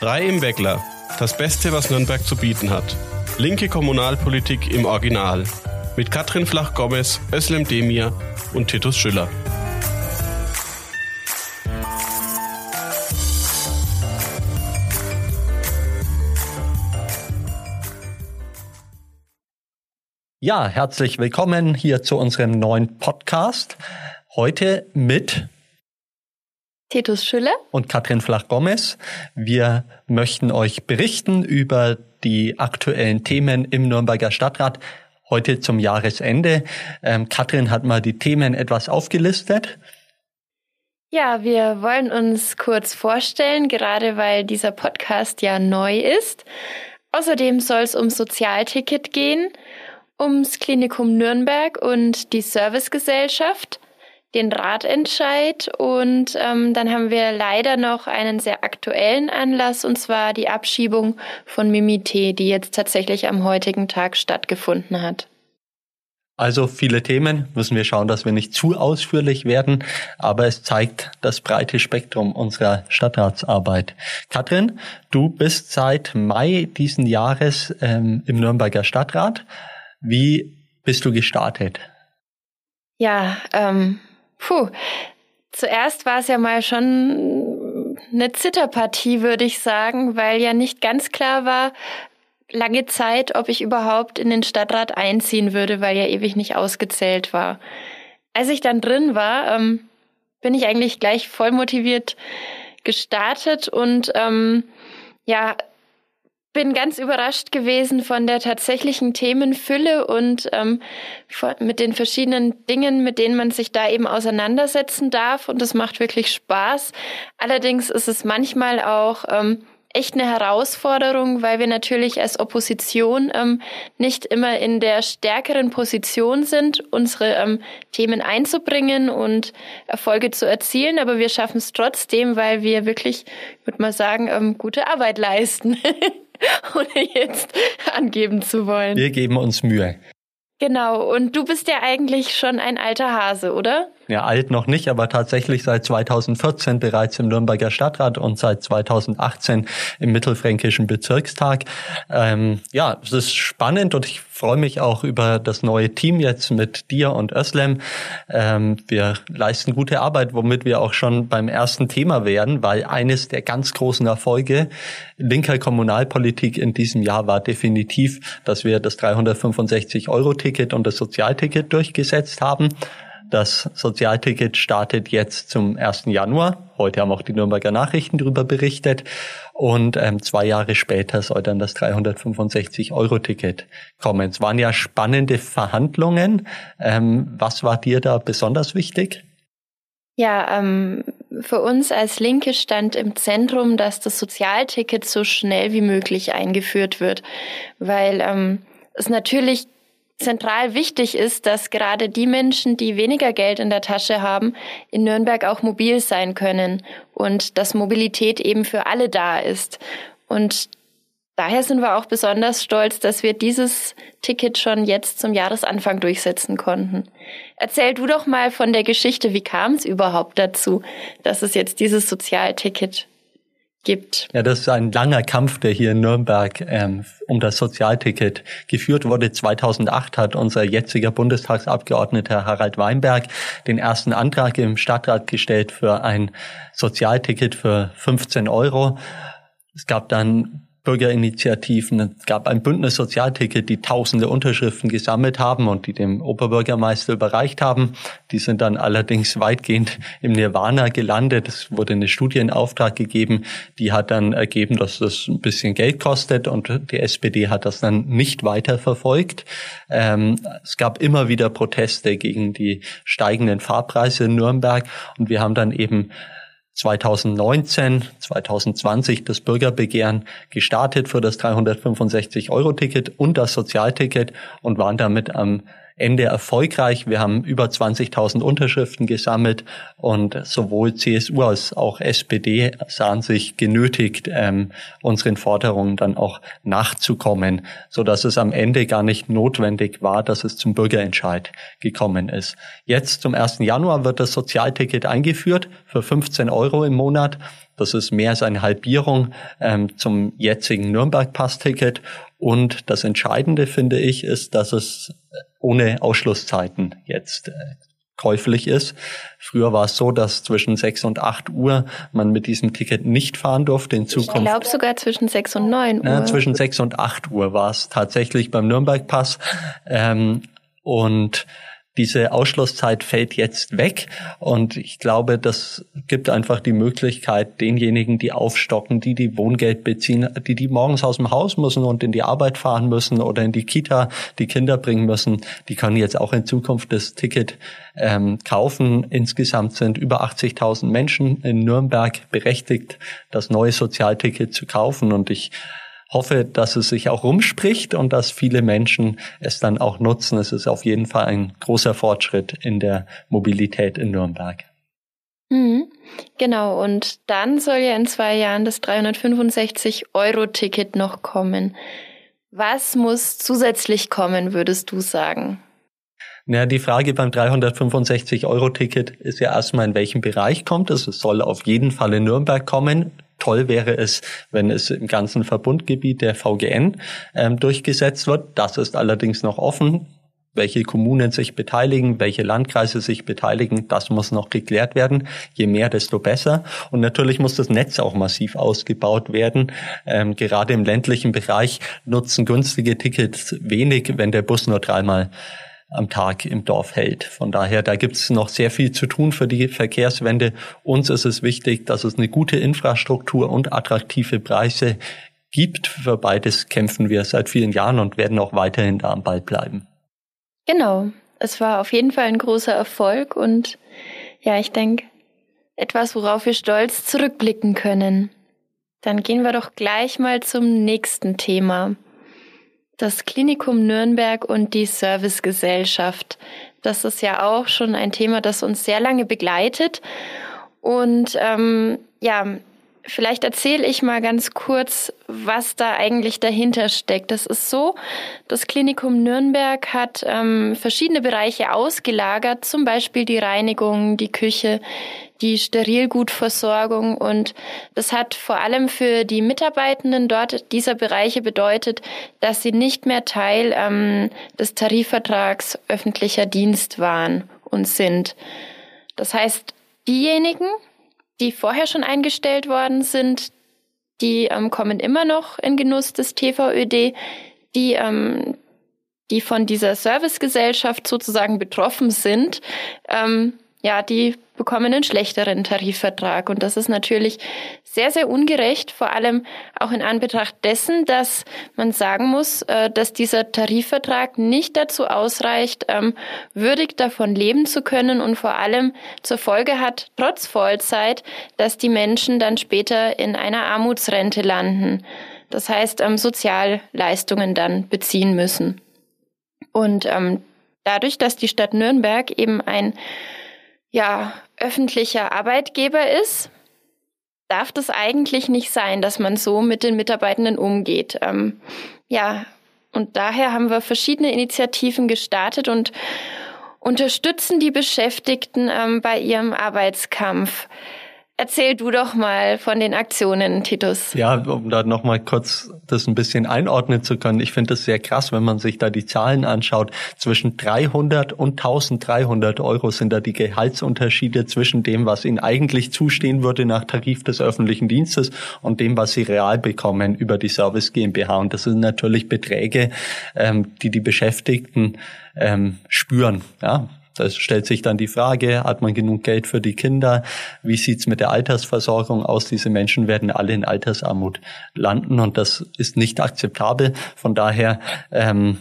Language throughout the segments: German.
Drei im Weckler. Das Beste, was Nürnberg zu bieten hat. Linke Kommunalpolitik im Original. Mit Katrin Flach-Gomez, Özlem Demir und Titus Schüller. Ja, herzlich willkommen hier zu unserem neuen Podcast. Heute mit Titus Schüller und Katrin Flach-Gomez. Wir möchten euch berichten über die aktuellen Themen im Nürnberger Stadtrat heute zum Jahresende. Ähm, Katrin hat mal die Themen etwas aufgelistet. Ja, wir wollen uns kurz vorstellen, gerade weil dieser Podcast ja neu ist. Außerdem soll es um Sozialticket gehen ums Klinikum Nürnberg und die Servicegesellschaft, den Ratentscheid und ähm, dann haben wir leider noch einen sehr aktuellen Anlass und zwar die Abschiebung von Mimite, die jetzt tatsächlich am heutigen Tag stattgefunden hat. Also viele Themen, müssen wir schauen, dass wir nicht zu ausführlich werden, aber es zeigt das breite Spektrum unserer Stadtratsarbeit. Katrin, du bist seit Mai diesen Jahres ähm, im Nürnberger Stadtrat. Wie bist du gestartet? Ja, ähm, puh. Zuerst war es ja mal schon eine Zitterpartie, würde ich sagen, weil ja nicht ganz klar war, lange Zeit, ob ich überhaupt in den Stadtrat einziehen würde, weil ja ewig nicht ausgezählt war. Als ich dann drin war, ähm, bin ich eigentlich gleich voll motiviert gestartet und ähm, ja, bin ganz überrascht gewesen von der tatsächlichen Themenfülle und ähm, mit den verschiedenen Dingen, mit denen man sich da eben auseinandersetzen darf. Und es macht wirklich Spaß. Allerdings ist es manchmal auch ähm, echt eine Herausforderung, weil wir natürlich als Opposition ähm, nicht immer in der stärkeren Position sind, unsere ähm, Themen einzubringen und Erfolge zu erzielen. Aber wir schaffen es trotzdem, weil wir wirklich, würde mal sagen, ähm, gute Arbeit leisten. ohne jetzt angeben zu wollen. Wir geben uns Mühe. Genau, und du bist ja eigentlich schon ein alter Hase, oder? Ja, alt noch nicht, aber tatsächlich seit 2014 bereits im Nürnberger Stadtrat und seit 2018 im Mittelfränkischen Bezirkstag. Ähm, ja, es ist spannend und ich freue mich auch über das neue Team jetzt mit dir und Özlem. Ähm, wir leisten gute Arbeit, womit wir auch schon beim ersten Thema werden, weil eines der ganz großen Erfolge linker Kommunalpolitik in diesem Jahr war definitiv, dass wir das 365-Euro-Ticket und das Sozialticket durchgesetzt haben. Das Sozialticket startet jetzt zum 1. Januar. Heute haben auch die Nürnberger Nachrichten darüber berichtet. Und ähm, zwei Jahre später soll dann das 365-Euro-Ticket kommen. Es waren ja spannende Verhandlungen. Ähm, was war dir da besonders wichtig? Ja, ähm, für uns als Linke stand im Zentrum, dass das Sozialticket so schnell wie möglich eingeführt wird, weil ähm, es natürlich zentral wichtig ist, dass gerade die Menschen, die weniger Geld in der Tasche haben, in Nürnberg auch mobil sein können und dass Mobilität eben für alle da ist. Und daher sind wir auch besonders stolz, dass wir dieses Ticket schon jetzt zum Jahresanfang durchsetzen konnten. Erzähl du doch mal von der Geschichte, wie kam es überhaupt dazu, dass es jetzt dieses Sozialticket gibt. Ja, das ist ein langer Kampf, der hier in Nürnberg ähm, um das Sozialticket geführt wurde. 2008 hat unser jetziger Bundestagsabgeordneter Harald Weinberg den ersten Antrag im Stadtrat gestellt für ein Sozialticket für 15 Euro. Es gab dann Bürgerinitiativen. Es gab ein Bündnis Sozialticket, die tausende Unterschriften gesammelt haben und die dem Oberbürgermeister überreicht haben. Die sind dann allerdings weitgehend im Nirvana gelandet. Es wurde eine Studie in Auftrag gegeben, die hat dann ergeben, dass das ein bisschen Geld kostet und die SPD hat das dann nicht weiter verfolgt. Ähm, es gab immer wieder Proteste gegen die steigenden Fahrpreise in Nürnberg und wir haben dann eben 2019, 2020 das Bürgerbegehren gestartet für das 365-Euro-Ticket und das Sozialticket und waren damit am Ende erfolgreich. Wir haben über 20.000 Unterschriften gesammelt und sowohl CSU als auch SPD sahen sich genötigt, ähm, unseren Forderungen dann auch nachzukommen, so dass es am Ende gar nicht notwendig war, dass es zum Bürgerentscheid gekommen ist. Jetzt zum 1. Januar wird das Sozialticket eingeführt für 15 Euro im Monat. Das ist mehr als eine Halbierung ähm, zum jetzigen Nürnberg-Pass-Ticket. Und das Entscheidende, finde ich, ist, dass es ohne Ausschlusszeiten jetzt äh, käuflich ist. Früher war es so, dass zwischen 6 und 8 Uhr man mit diesem Ticket nicht fahren durfte. In Zukunft. Ich glaube sogar zwischen 6 und 9 Uhr. Ja, zwischen 6 und 8 Uhr war es tatsächlich beim Nürnberg-Pass. Ähm, und diese Ausschlusszeit fällt jetzt weg und ich glaube, das gibt einfach die Möglichkeit denjenigen, die aufstocken, die die Wohngeld beziehen, die die morgens aus dem Haus müssen und in die Arbeit fahren müssen oder in die Kita die Kinder bringen müssen, die können jetzt auch in Zukunft das Ticket ähm, kaufen. Insgesamt sind über 80.000 Menschen in Nürnberg berechtigt, das neue Sozialticket zu kaufen und ich hoffe, dass es sich auch rumspricht und dass viele Menschen es dann auch nutzen. Es ist auf jeden Fall ein großer Fortschritt in der Mobilität in Nürnberg. Mhm, genau, und dann soll ja in zwei Jahren das 365-Euro-Ticket noch kommen. Was muss zusätzlich kommen, würdest du sagen? Naja, die Frage beim 365-Euro-Ticket ist ja erstmal, in welchem Bereich kommt es. Es soll auf jeden Fall in Nürnberg kommen. Toll wäre es, wenn es im ganzen Verbundgebiet der VGN ähm, durchgesetzt wird. Das ist allerdings noch offen. Welche Kommunen sich beteiligen, welche Landkreise sich beteiligen, das muss noch geklärt werden. Je mehr, desto besser. Und natürlich muss das Netz auch massiv ausgebaut werden. Ähm, gerade im ländlichen Bereich nutzen günstige Tickets wenig, wenn der Bus nur dreimal am Tag im Dorf hält. Von daher, da gibt es noch sehr viel zu tun für die Verkehrswende. Uns ist es wichtig, dass es eine gute Infrastruktur und attraktive Preise gibt. Für beides kämpfen wir seit vielen Jahren und werden auch weiterhin da am Ball bleiben. Genau. Es war auf jeden Fall ein großer Erfolg und ja, ich denke, etwas, worauf wir stolz zurückblicken können. Dann gehen wir doch gleich mal zum nächsten Thema. Das Klinikum Nürnberg und die Servicegesellschaft. Das ist ja auch schon ein Thema, das uns sehr lange begleitet. Und ähm, ja, vielleicht erzähle ich mal ganz kurz, was da eigentlich dahinter steckt. Das ist so, das Klinikum Nürnberg hat ähm, verschiedene Bereiche ausgelagert, zum Beispiel die Reinigung, die Küche, die Sterilgutversorgung und das hat vor allem für die Mitarbeitenden dort dieser Bereiche bedeutet, dass sie nicht mehr Teil ähm, des Tarifvertrags öffentlicher Dienst waren und sind. Das heißt, diejenigen, die vorher schon eingestellt worden sind, die ähm, kommen immer noch in Genuss des TVÖD, die ähm, die von dieser Servicegesellschaft sozusagen betroffen sind, ähm, ja, die bekommen einen schlechteren Tarifvertrag. Und das ist natürlich sehr, sehr ungerecht, vor allem auch in Anbetracht dessen, dass man sagen muss, äh, dass dieser Tarifvertrag nicht dazu ausreicht, ähm, würdig davon leben zu können und vor allem zur Folge hat, trotz Vollzeit, dass die Menschen dann später in einer Armutsrente landen. Das heißt, ähm, Sozialleistungen dann beziehen müssen. Und ähm, dadurch, dass die Stadt Nürnberg eben ein ja, öffentlicher Arbeitgeber ist, darf das eigentlich nicht sein, dass man so mit den Mitarbeitenden umgeht. Ähm, ja, und daher haben wir verschiedene Initiativen gestartet und unterstützen die Beschäftigten ähm, bei ihrem Arbeitskampf. Erzähl du doch mal von den Aktionen, Titus. Ja, um da nochmal kurz das ein bisschen einordnen zu können. Ich finde das sehr krass, wenn man sich da die Zahlen anschaut. Zwischen 300 und 1300 Euro sind da die Gehaltsunterschiede zwischen dem, was ihnen eigentlich zustehen würde nach Tarif des öffentlichen Dienstes und dem, was sie real bekommen über die Service GmbH. Und das sind natürlich Beträge, ähm, die die Beschäftigten ähm, spüren. Ja, da stellt sich dann die Frage, hat man genug Geld für die Kinder? Wie sieht's mit der Altersversorgung aus? Diese Menschen werden alle in Altersarmut landen und das ist nicht akzeptabel. Von daher ähm,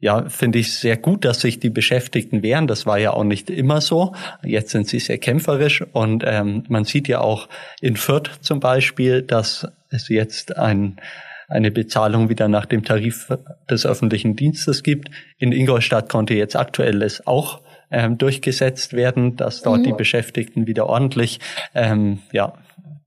ja, finde ich sehr gut, dass sich die Beschäftigten wehren. Das war ja auch nicht immer so. Jetzt sind sie sehr kämpferisch und ähm, man sieht ja auch in Fürth zum Beispiel, dass es jetzt ein eine Bezahlung wieder nach dem Tarif des öffentlichen Dienstes gibt. In Ingolstadt konnte jetzt aktuell es auch ähm, durchgesetzt werden, dass dort mhm. die Beschäftigten wieder ordentlich ähm, ja,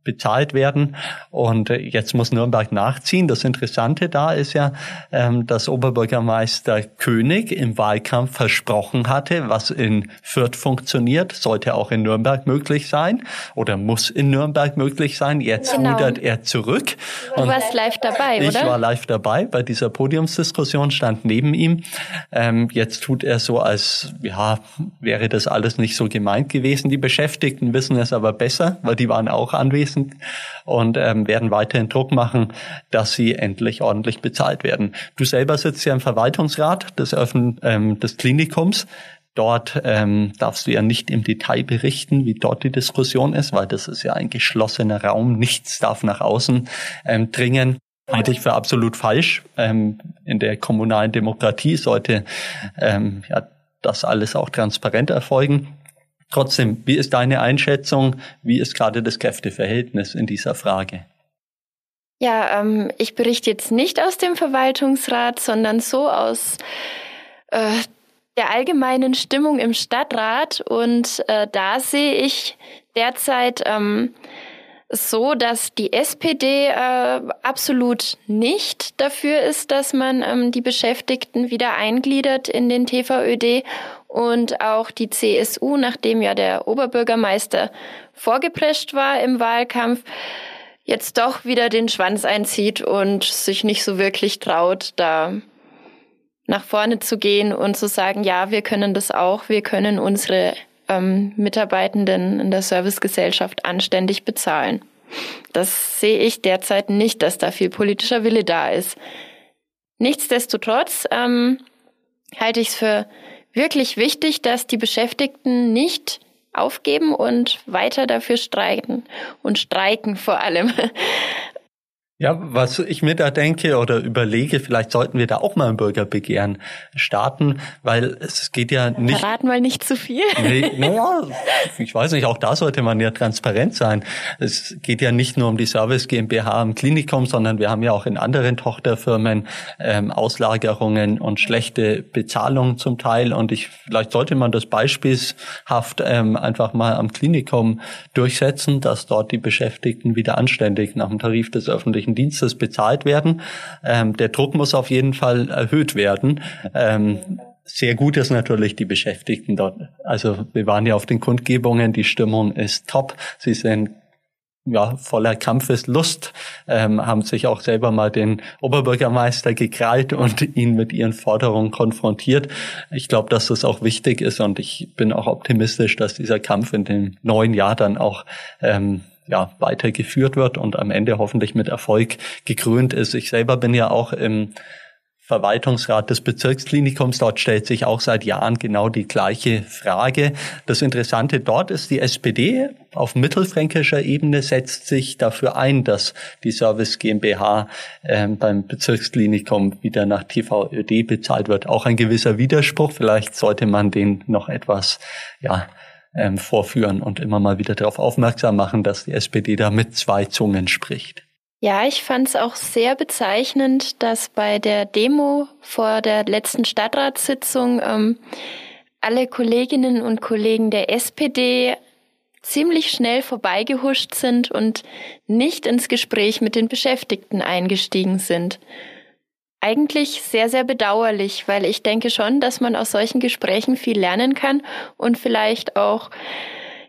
bezahlt werden. Und äh, jetzt muss Nürnberg nachziehen. Das Interessante da ist ja, ähm, dass Oberbürgermeister König im Wahlkampf versprochen hatte, was in Fürth funktioniert, sollte auch in Nürnberg möglich sein oder muss in Nürnberg möglich sein. Jetzt genau. rudert er zurück. Du warst live dabei, oder? Ich war live dabei bei dieser Podiumsdiskussion, stand neben ihm. Ähm, jetzt tut er so, als ja, wäre das alles nicht so gemeint gewesen. Die Beschäftigten wissen es aber besser, weil die waren auch anwesend anschließen und ähm, werden weiterhin Druck machen, dass sie endlich ordentlich bezahlt werden. Du selber sitzt ja im Verwaltungsrat des, Öffn ähm, des Klinikums. Dort ähm, darfst du ja nicht im Detail berichten, wie dort die Diskussion ist, weil das ist ja ein geschlossener Raum. Nichts darf nach außen ähm, dringen. Halte ich für absolut falsch. Ähm, in der kommunalen Demokratie sollte ähm, ja, das alles auch transparent erfolgen. Trotzdem, wie ist deine Einschätzung? Wie ist gerade das Kräfteverhältnis in dieser Frage? Ja, ähm, ich berichte jetzt nicht aus dem Verwaltungsrat, sondern so aus äh, der allgemeinen Stimmung im Stadtrat. Und äh, da sehe ich derzeit ähm, so, dass die SPD äh, absolut nicht dafür ist, dass man ähm, die Beschäftigten wieder eingliedert in den TVÖD und auch die CSU, nachdem ja der Oberbürgermeister vorgeprescht war im Wahlkampf, jetzt doch wieder den Schwanz einzieht und sich nicht so wirklich traut, da nach vorne zu gehen und zu sagen, ja, wir können das auch, wir können unsere ähm, Mitarbeitenden in der Servicegesellschaft anständig bezahlen. Das sehe ich derzeit nicht, dass da viel politischer Wille da ist. Nichtsdestotrotz ähm, halte ich es für wirklich wichtig, dass die Beschäftigten nicht aufgeben und weiter dafür streiken und streiken vor allem. Ja, was ich mir da denke oder überlege, vielleicht sollten wir da auch mal ein Bürgerbegehren starten, weil es geht ja nicht. Verraten mal nicht zu viel. Nee, naja, ich weiß nicht, auch da sollte man ja transparent sein. Es geht ja nicht nur um die Service GmbH im Klinikum, sondern wir haben ja auch in anderen Tochterfirmen ähm, Auslagerungen und schlechte Bezahlungen zum Teil. Und ich vielleicht sollte man das beispielshaft ähm, einfach mal am Klinikum durchsetzen, dass dort die Beschäftigten wieder anständig nach dem Tarif des öffentlichen öffentlichen Dienstes bezahlt werden. Ähm, der Druck muss auf jeden Fall erhöht werden. Ähm, sehr gut ist natürlich die Beschäftigten dort. Also wir waren ja auf den Kundgebungen, die Stimmung ist top. Sie sind ja, voller Kampfeslust, ähm, haben sich auch selber mal den Oberbürgermeister gekrallt und ihn mit ihren Forderungen konfrontiert. Ich glaube, dass das auch wichtig ist und ich bin auch optimistisch, dass dieser Kampf in dem neuen Jahr dann auch ähm, ja, weitergeführt wird und am Ende hoffentlich mit Erfolg gekrönt ist. Ich selber bin ja auch im Verwaltungsrat des Bezirksklinikums. Dort stellt sich auch seit Jahren genau die gleiche Frage. Das Interessante dort ist, die SPD auf mittelfränkischer Ebene setzt sich dafür ein, dass die Service GmbH äh, beim Bezirksklinikum wieder nach TVÖD bezahlt wird. Auch ein gewisser Widerspruch. Vielleicht sollte man den noch etwas, ja, ähm, vorführen und immer mal wieder darauf aufmerksam machen, dass die SPD da mit zwei Zungen spricht. Ja, ich fand es auch sehr bezeichnend, dass bei der Demo vor der letzten Stadtratssitzung ähm, alle Kolleginnen und Kollegen der SPD ziemlich schnell vorbeigehuscht sind und nicht ins Gespräch mit den Beschäftigten eingestiegen sind eigentlich sehr, sehr bedauerlich, weil ich denke schon, dass man aus solchen Gesprächen viel lernen kann und vielleicht auch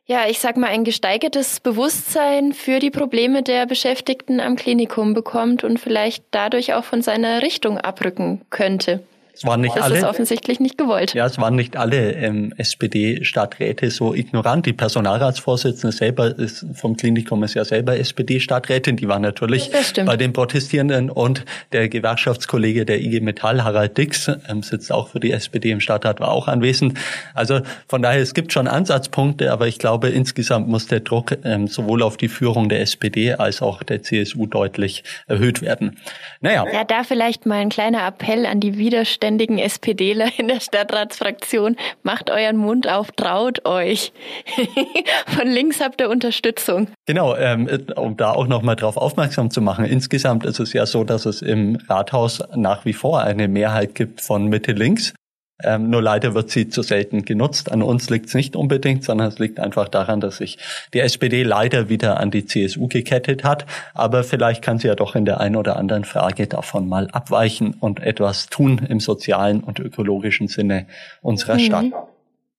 ja, ich sag mal, ein gesteigertes Bewusstsein für die Probleme der Beschäftigten am Klinikum bekommt und vielleicht dadurch auch von seiner Richtung abrücken könnte. Es waren nicht das alle. ist offensichtlich nicht gewollt. Ja, es waren nicht alle ähm, SPD-Stadträte so ignorant. Die Personalratsvorsitzende selber ist vom Klinikum ist ja selber SPD-Stadträtin. Die war natürlich bei den Protestierenden und der Gewerkschaftskollege der IG Metall, Harald Dix, ähm, sitzt auch für die SPD im Stadtrat, war auch anwesend. Also von daher, es gibt schon Ansatzpunkte, aber ich glaube, insgesamt muss der Druck ähm, sowohl auf die Führung der SPD als auch der CSU deutlich erhöht werden. Naja. Ja, da vielleicht mal ein kleiner Appell an die Widerstände ständigen SPDler in der Stadtratsfraktion, macht euren Mund auf, traut euch. Von links habt ihr Unterstützung. Genau, ähm, um da auch nochmal drauf aufmerksam zu machen. Insgesamt ist es ja so, dass es im Rathaus nach wie vor eine Mehrheit gibt von Mitte links. Ähm, nur leider wird sie zu selten genutzt. An uns liegt es nicht unbedingt, sondern es liegt einfach daran, dass sich die SPD leider wieder an die CSU gekettet hat. Aber vielleicht kann sie ja doch in der einen oder anderen Frage davon mal abweichen und etwas tun im sozialen und ökologischen Sinne unserer mhm. Stadt.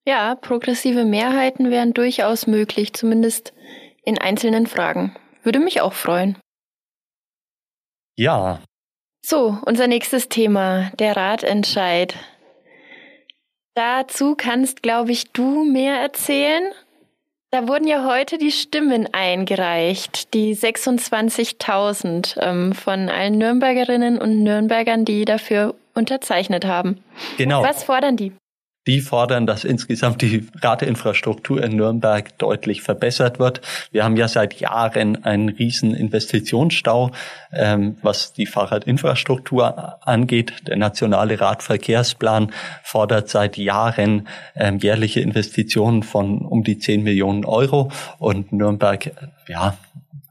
Ja, progressive Mehrheiten wären durchaus möglich, zumindest in einzelnen Fragen. Würde mich auch freuen. Ja. So, unser nächstes Thema, der Ratentscheid. Dazu kannst, glaube ich, du mehr erzählen. Da wurden ja heute die Stimmen eingereicht, die 26.000 ähm, von allen Nürnbergerinnen und Nürnbergern, die dafür unterzeichnet haben. Genau. Was fordern die? Die fordern, dass insgesamt die Radinfrastruktur in Nürnberg deutlich verbessert wird. Wir haben ja seit Jahren einen riesen Investitionsstau, ähm, was die Fahrradinfrastruktur angeht. Der nationale Radverkehrsplan fordert seit Jahren ähm, jährliche Investitionen von um die 10 Millionen Euro und Nürnberg, ja,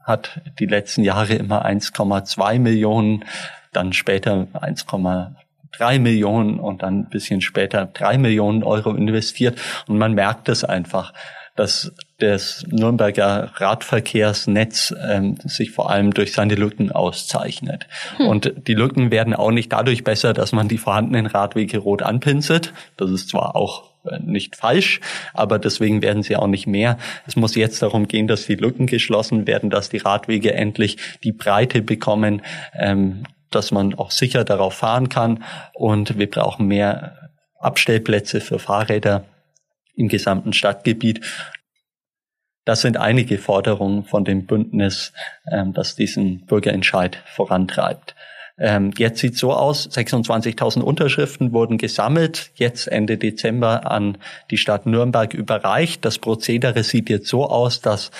hat die letzten Jahre immer 1,2 Millionen dann später 1, drei Millionen und dann ein bisschen später drei Millionen Euro investiert. Und man merkt es einfach, dass das Nürnberger Radverkehrsnetz ähm, sich vor allem durch seine Lücken auszeichnet. Hm. Und die Lücken werden auch nicht dadurch besser, dass man die vorhandenen Radwege rot anpinselt. Das ist zwar auch äh, nicht falsch, aber deswegen werden sie auch nicht mehr. Es muss jetzt darum gehen, dass die Lücken geschlossen werden, dass die Radwege endlich die Breite bekommen, ähm, dass man auch sicher darauf fahren kann. Und wir brauchen mehr Abstellplätze für Fahrräder im gesamten Stadtgebiet. Das sind einige Forderungen von dem Bündnis, ähm, das diesen Bürgerentscheid vorantreibt. Ähm, jetzt sieht so aus, 26.000 Unterschriften wurden gesammelt, jetzt Ende Dezember an die Stadt Nürnberg überreicht. Das Prozedere sieht jetzt so aus, dass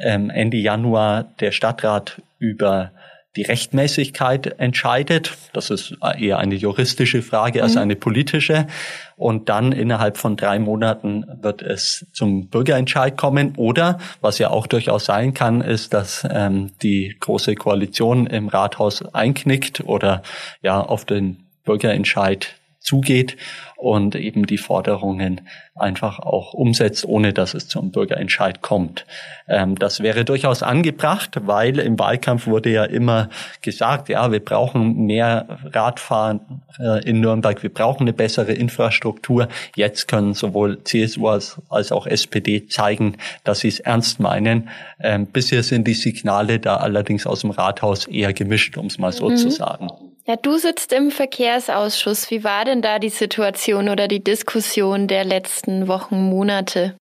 ähm, Ende Januar der Stadtrat über die Rechtmäßigkeit entscheidet. Das ist eher eine juristische Frage als mhm. eine politische. Und dann innerhalb von drei Monaten wird es zum Bürgerentscheid kommen. Oder, was ja auch durchaus sein kann, ist, dass ähm, die große Koalition im Rathaus einknickt oder ja auf den Bürgerentscheid zugeht und eben die Forderungen einfach auch umsetzt, ohne dass es zum Bürgerentscheid kommt. Ähm, das wäre durchaus angebracht, weil im Wahlkampf wurde ja immer gesagt, ja, wir brauchen mehr Radfahren äh, in Nürnberg, wir brauchen eine bessere Infrastruktur. Jetzt können sowohl CSU als, als auch SPD zeigen, dass sie es ernst meinen. Ähm, bisher sind die Signale da allerdings aus dem Rathaus eher gemischt, um es mal so mhm. zu sagen. Ja, du sitzt im Verkehrsausschuss. Wie war denn da die Situation oder die Diskussion der letzten Wochen, Monate?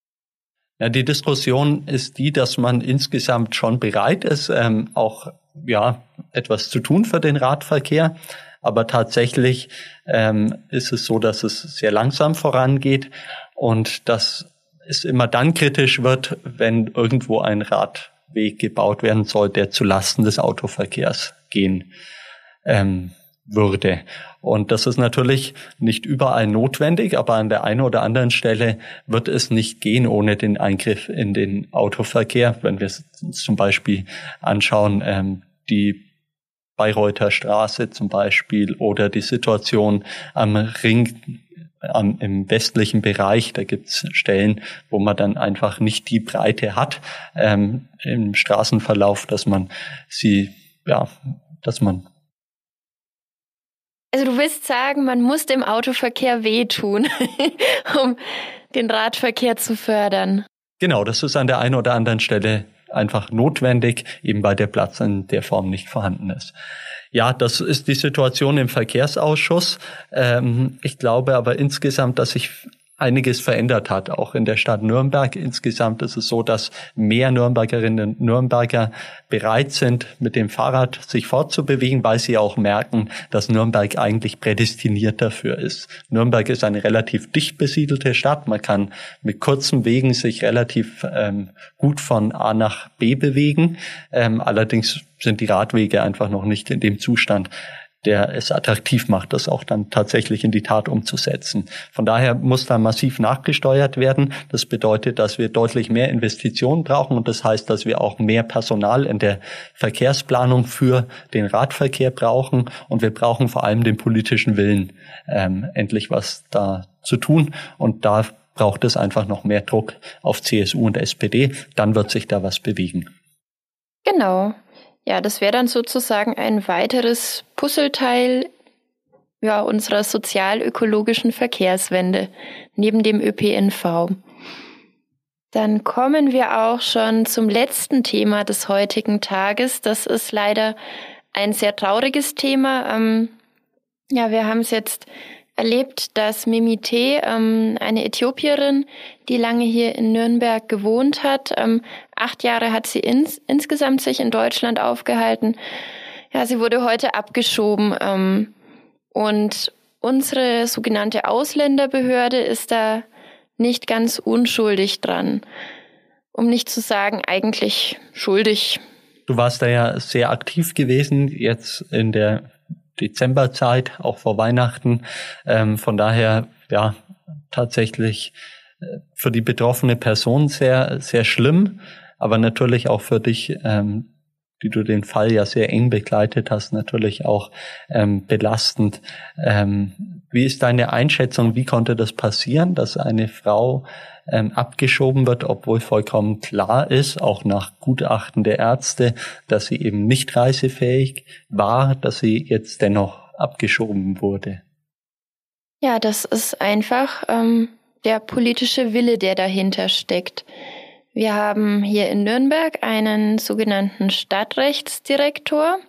Ja, die Diskussion ist die, dass man insgesamt schon bereit ist, ähm, auch ja etwas zu tun für den Radverkehr. Aber tatsächlich ähm, ist es so, dass es sehr langsam vorangeht und dass es immer dann kritisch wird, wenn irgendwo ein Radweg gebaut werden soll, der zu Lasten des Autoverkehrs gehen ähm, würde. Und das ist natürlich nicht überall notwendig, aber an der einen oder anderen Stelle wird es nicht gehen ohne den Eingriff in den Autoverkehr. Wenn wir uns zum Beispiel anschauen, ähm, die Bayreuther Straße zum Beispiel oder die Situation am Ring am, im westlichen Bereich, da gibt's Stellen, wo man dann einfach nicht die Breite hat ähm, im Straßenverlauf, dass man sie, ja, dass man also du willst sagen, man muss dem Autoverkehr wehtun, um den Radverkehr zu fördern. Genau, das ist an der einen oder anderen Stelle einfach notwendig, eben weil der Platz in der Form nicht vorhanden ist. Ja, das ist die Situation im Verkehrsausschuss. Ähm, ich glaube aber insgesamt, dass sich einiges verändert hat, auch in der Stadt Nürnberg. Insgesamt ist es so, dass mehr Nürnbergerinnen und Nürnberger bereit sind, mit dem Fahrrad sich fortzubewegen, weil sie auch merken, dass Nürnberg eigentlich prädestiniert dafür ist. Nürnberg ist eine relativ dicht besiedelte Stadt. Man kann mit kurzen Wegen sich relativ ähm, gut von A nach B bewegen. Ähm, allerdings sind die Radwege einfach noch nicht in dem Zustand, der es attraktiv macht, das auch dann tatsächlich in die Tat umzusetzen. Von daher muss da massiv nachgesteuert werden. Das bedeutet, dass wir deutlich mehr Investitionen brauchen und das heißt, dass wir auch mehr Personal in der Verkehrsplanung für den Radverkehr brauchen und wir brauchen vor allem den politischen Willen, ähm, endlich was da zu tun und da braucht es einfach noch mehr Druck auf CSU und SPD, dann wird sich da was bewegen. Genau. Ja, das wäre dann sozusagen ein weiteres Puzzleteil ja, unserer sozial-ökologischen Verkehrswende neben dem ÖPNV. Dann kommen wir auch schon zum letzten Thema des heutigen Tages. Das ist leider ein sehr trauriges Thema. Ähm, ja, wir haben es jetzt erlebt, dass Mimite, ähm, eine Äthiopierin, die lange hier in Nürnberg gewohnt hat, ähm, acht Jahre hat sie ins, insgesamt sich in Deutschland aufgehalten. Ja, sie wurde heute abgeschoben ähm, und unsere sogenannte Ausländerbehörde ist da nicht ganz unschuldig dran. Um nicht zu sagen, eigentlich schuldig. Du warst da ja sehr aktiv gewesen, jetzt in der Dezemberzeit, auch vor Weihnachten. Ähm, von daher, ja, tatsächlich äh, für die betroffene Person sehr, sehr schlimm, aber natürlich auch für dich, ähm, die du den Fall ja sehr eng begleitet hast, natürlich auch ähm, belastend. Ähm, wie ist deine Einschätzung? Wie konnte das passieren, dass eine Frau ähm, abgeschoben wird, obwohl vollkommen klar ist, auch nach Gutachten der Ärzte, dass sie eben nicht reisefähig war, dass sie jetzt dennoch abgeschoben wurde. Ja, das ist einfach ähm, der politische Wille, der dahinter steckt. Wir haben hier in Nürnberg einen sogenannten Stadtrechtsdirektor.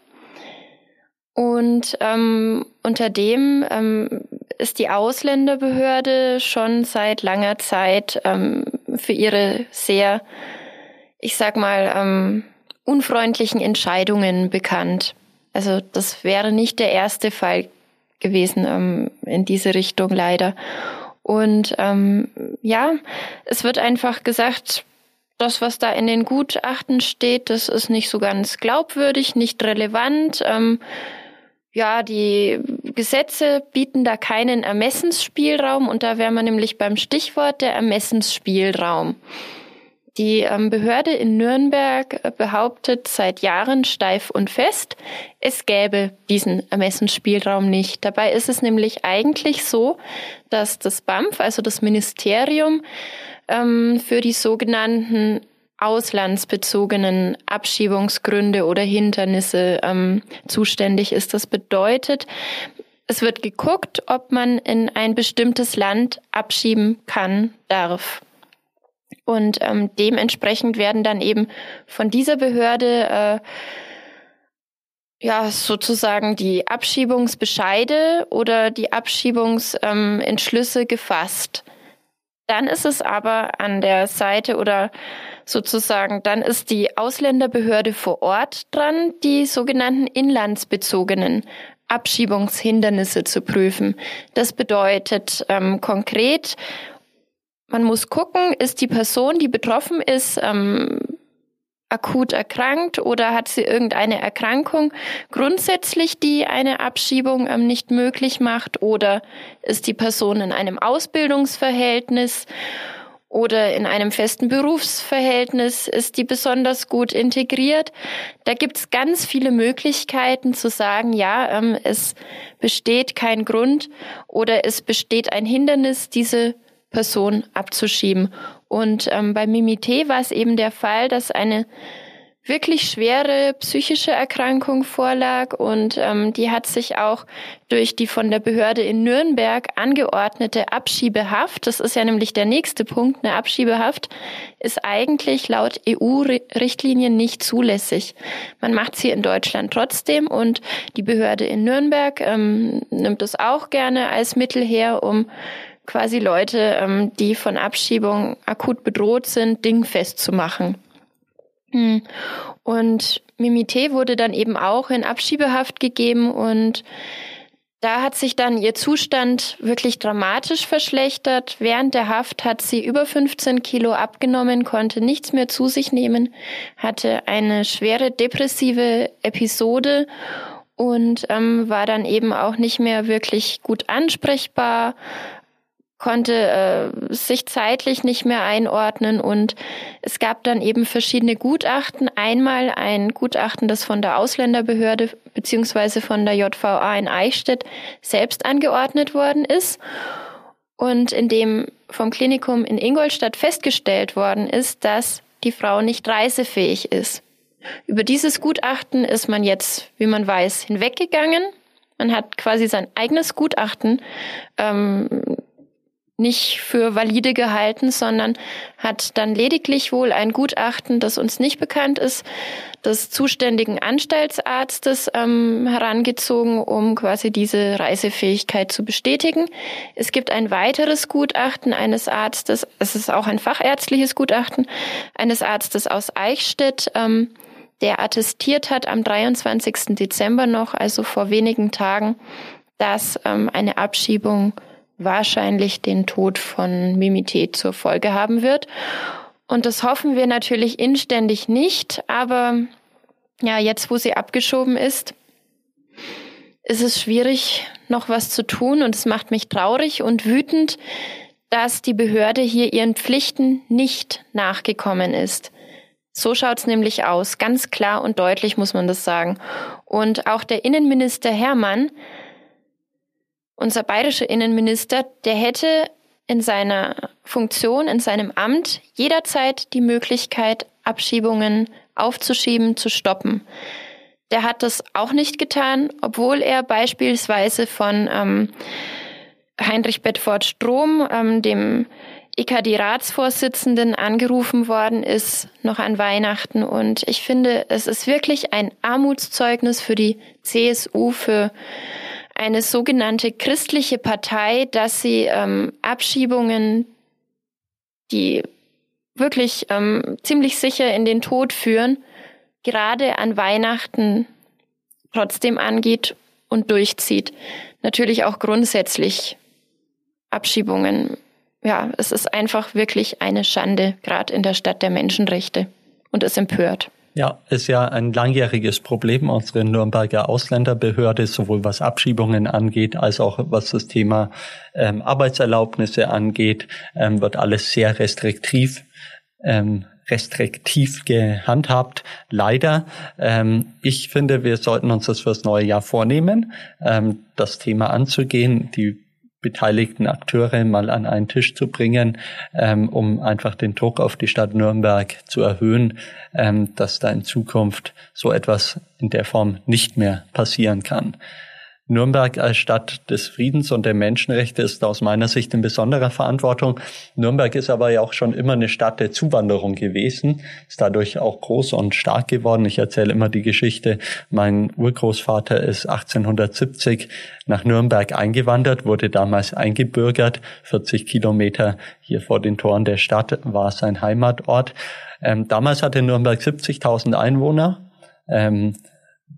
Und ähm, unter dem ähm, ist die Ausländerbehörde schon seit langer Zeit ähm, für ihre sehr, ich sag mal, ähm, unfreundlichen Entscheidungen bekannt. Also das wäre nicht der erste Fall gewesen ähm, in diese Richtung leider. Und ähm, ja, es wird einfach gesagt, das, was da in den Gutachten steht, das ist nicht so ganz glaubwürdig, nicht relevant. Ähm, ja, die Gesetze bieten da keinen Ermessensspielraum und da wären wir nämlich beim Stichwort der Ermessensspielraum. Die ähm, Behörde in Nürnberg behauptet seit Jahren steif und fest, es gäbe diesen Ermessensspielraum nicht. Dabei ist es nämlich eigentlich so, dass das BAMF, also das Ministerium, ähm, für die sogenannten auslandsbezogenen Abschiebungsgründe oder Hindernisse ähm, zuständig ist. Das bedeutet, es wird geguckt, ob man in ein bestimmtes Land abschieben kann, darf. Und ähm, dementsprechend werden dann eben von dieser Behörde äh, ja sozusagen die Abschiebungsbescheide oder die Abschiebungsentschlüsse ähm, gefasst. Dann ist es aber an der Seite oder sozusagen, dann ist die Ausländerbehörde vor Ort dran, die sogenannten inlandsbezogenen Abschiebungshindernisse zu prüfen. Das bedeutet ähm, konkret, man muss gucken, ist die Person, die betroffen ist, ähm, akut erkrankt oder hat sie irgendeine Erkrankung grundsätzlich, die eine Abschiebung ähm, nicht möglich macht oder ist die Person in einem Ausbildungsverhältnis oder in einem festen Berufsverhältnis ist die besonders gut integriert. Da gibt es ganz viele Möglichkeiten zu sagen, ja, ähm, es besteht kein Grund oder es besteht ein Hindernis, diese Person abzuschieben. Und ähm, bei Mimite war es eben der Fall, dass eine wirklich schwere psychische Erkrankung vorlag und ähm, die hat sich auch durch die von der Behörde in Nürnberg angeordnete Abschiebehaft, das ist ja nämlich der nächste Punkt, eine Abschiebehaft ist eigentlich laut EU-Richtlinien nicht zulässig. Man macht sie in Deutschland trotzdem und die Behörde in Nürnberg ähm, nimmt es auch gerne als Mittel her, um quasi Leute, ähm, die von Abschiebung akut bedroht sind, dingfest zu machen. Hm. Und Mimite wurde dann eben auch in Abschiebehaft gegeben und da hat sich dann ihr Zustand wirklich dramatisch verschlechtert. Während der Haft hat sie über 15 Kilo abgenommen, konnte nichts mehr zu sich nehmen, hatte eine schwere depressive Episode und ähm, war dann eben auch nicht mehr wirklich gut ansprechbar, konnte äh, sich zeitlich nicht mehr einordnen und es gab dann eben verschiedene Gutachten. Einmal ein Gutachten, das von der Ausländerbehörde beziehungsweise von der JVA in Eichstätt selbst angeordnet worden ist und in dem vom Klinikum in Ingolstadt festgestellt worden ist, dass die Frau nicht reisefähig ist. Über dieses Gutachten ist man jetzt, wie man weiß, hinweggegangen. Man hat quasi sein eigenes Gutachten ähm, nicht für valide gehalten, sondern hat dann lediglich wohl ein Gutachten, das uns nicht bekannt ist, des zuständigen Anstaltsarztes ähm, herangezogen, um quasi diese Reisefähigkeit zu bestätigen. Es gibt ein weiteres Gutachten eines Arztes, es ist auch ein fachärztliches Gutachten eines Arztes aus Eichstätt, ähm, der attestiert hat am 23. Dezember noch, also vor wenigen Tagen, dass ähm, eine Abschiebung wahrscheinlich den Tod von Mimité zur Folge haben wird. Und das hoffen wir natürlich inständig nicht, aber ja, jetzt wo sie abgeschoben ist, ist es schwierig, noch was zu tun und es macht mich traurig und wütend, dass die Behörde hier ihren Pflichten nicht nachgekommen ist. So schaut's nämlich aus, ganz klar und deutlich muss man das sagen. Und auch der Innenminister Hermann unser bayerischer Innenminister, der hätte in seiner Funktion, in seinem Amt jederzeit die Möglichkeit, Abschiebungen aufzuschieben, zu stoppen. Der hat das auch nicht getan, obwohl er beispielsweise von ähm, Heinrich Bedford Strom, ähm, dem EKD-Ratsvorsitzenden, angerufen worden ist, noch an Weihnachten. Und ich finde, es ist wirklich ein Armutszeugnis für die CSU, für eine sogenannte christliche Partei, dass sie ähm, Abschiebungen, die wirklich ähm, ziemlich sicher in den Tod führen, gerade an Weihnachten trotzdem angeht und durchzieht. Natürlich auch grundsätzlich Abschiebungen. Ja, es ist einfach wirklich eine Schande, gerade in der Stadt der Menschenrechte. Und es empört. Ja, ist ja ein langjähriges Problem unserer Nürnberger Ausländerbehörde, sowohl was Abschiebungen angeht, als auch was das Thema ähm, Arbeitserlaubnisse angeht, ähm, wird alles sehr restriktiv ähm, restriktiv gehandhabt. Leider. Ähm, ich finde, wir sollten uns das fürs neue Jahr vornehmen, ähm, das Thema anzugehen, die beteiligten Akteure mal an einen Tisch zu bringen, ähm, um einfach den Druck auf die Stadt Nürnberg zu erhöhen, ähm, dass da in Zukunft so etwas in der Form nicht mehr passieren kann. Nürnberg als Stadt des Friedens und der Menschenrechte ist aus meiner Sicht in besonderer Verantwortung. Nürnberg ist aber ja auch schon immer eine Stadt der Zuwanderung gewesen, ist dadurch auch groß und stark geworden. Ich erzähle immer die Geschichte, mein Urgroßvater ist 1870 nach Nürnberg eingewandert, wurde damals eingebürgert, 40 Kilometer hier vor den Toren der Stadt war sein Heimatort. Ähm, damals hatte Nürnberg 70.000 Einwohner. Ähm,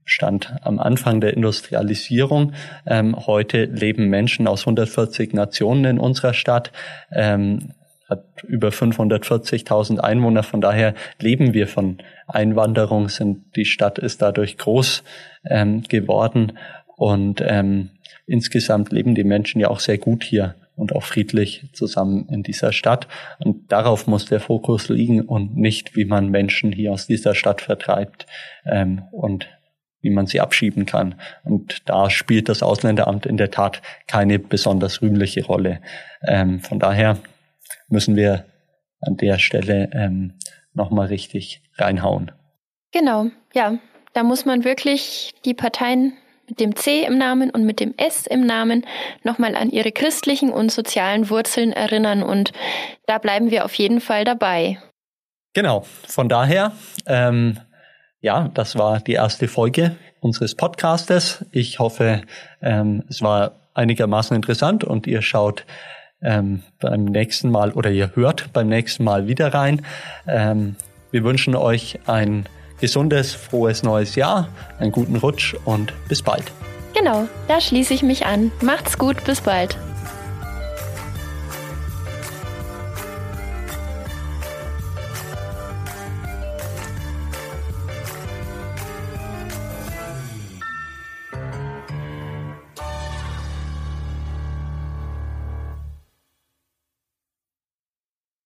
stand am Anfang der Industrialisierung. Ähm, heute leben Menschen aus 140 Nationen in unserer Stadt. Ähm, hat über 540.000 Einwohner. Von daher leben wir von Einwanderung. Sind, die Stadt ist dadurch groß ähm, geworden und ähm, insgesamt leben die Menschen ja auch sehr gut hier und auch friedlich zusammen in dieser Stadt. Und darauf muss der Fokus liegen und nicht, wie man Menschen hier aus dieser Stadt vertreibt ähm, und wie man sie abschieben kann. Und da spielt das Ausländeramt in der Tat keine besonders rühmliche Rolle. Ähm, von daher müssen wir an der Stelle ähm, nochmal richtig reinhauen. Genau, ja. Da muss man wirklich die Parteien mit dem C im Namen und mit dem S im Namen nochmal an ihre christlichen und sozialen Wurzeln erinnern. Und da bleiben wir auf jeden Fall dabei. Genau, von daher ähm, ja, das war die erste Folge unseres Podcastes. Ich hoffe, ähm, es war einigermaßen interessant und ihr schaut ähm, beim nächsten Mal oder ihr hört beim nächsten Mal wieder rein. Ähm, wir wünschen euch ein gesundes, frohes neues Jahr, einen guten Rutsch und bis bald. Genau, da schließe ich mich an. Macht's gut, bis bald.